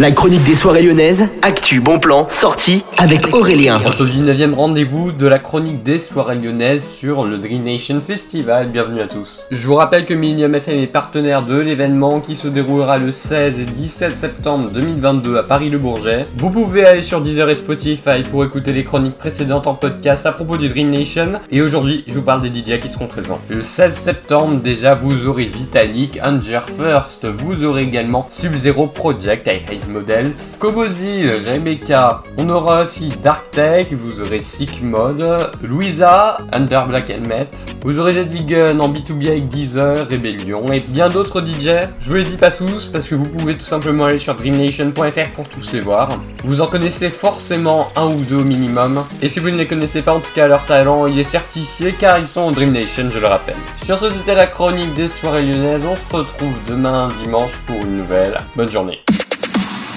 La chronique des soirées lyonnaises, actu, bon plan, sortie avec Aurélien. Aujourd'hui, 9 rendez-vous de la chronique des soirées lyonnaises sur le Dream Nation Festival. Bienvenue à tous. Je vous rappelle que Millennium FM est partenaire de l'événement qui se déroulera le 16 et 17 septembre 2022 à Paris-le Bourget. Vous pouvez aller sur Deezer et Spotify pour écouter les chroniques précédentes en podcast à propos du Dream Nation. Et aujourd'hui, je vous parle des DJ qui seront présents. Le 16 septembre, déjà, vous aurez Vitalik, Anger First. Vous aurez également Sub-Zero Project, Models, Kobozi, Rebecca. On aura aussi Dark Tech, vous aurez Sick Mode, Louisa, Under Black Helmet. Vous aurez Gun en B2B avec Deezer, Rebellion et bien d'autres DJ. Je vous les dis pas tous parce que vous pouvez tout simplement aller sur dreamnation.fr pour tous les voir. Vous en connaissez forcément un ou deux au minimum. Et si vous ne les connaissez pas, en tout cas leur talent, il est certifié car ils sont au Dream Nation, je le rappelle. Sur ce, c'était la chronique des soirées lyonnaises. On se retrouve demain dimanche pour une nouvelle. Bonne journée.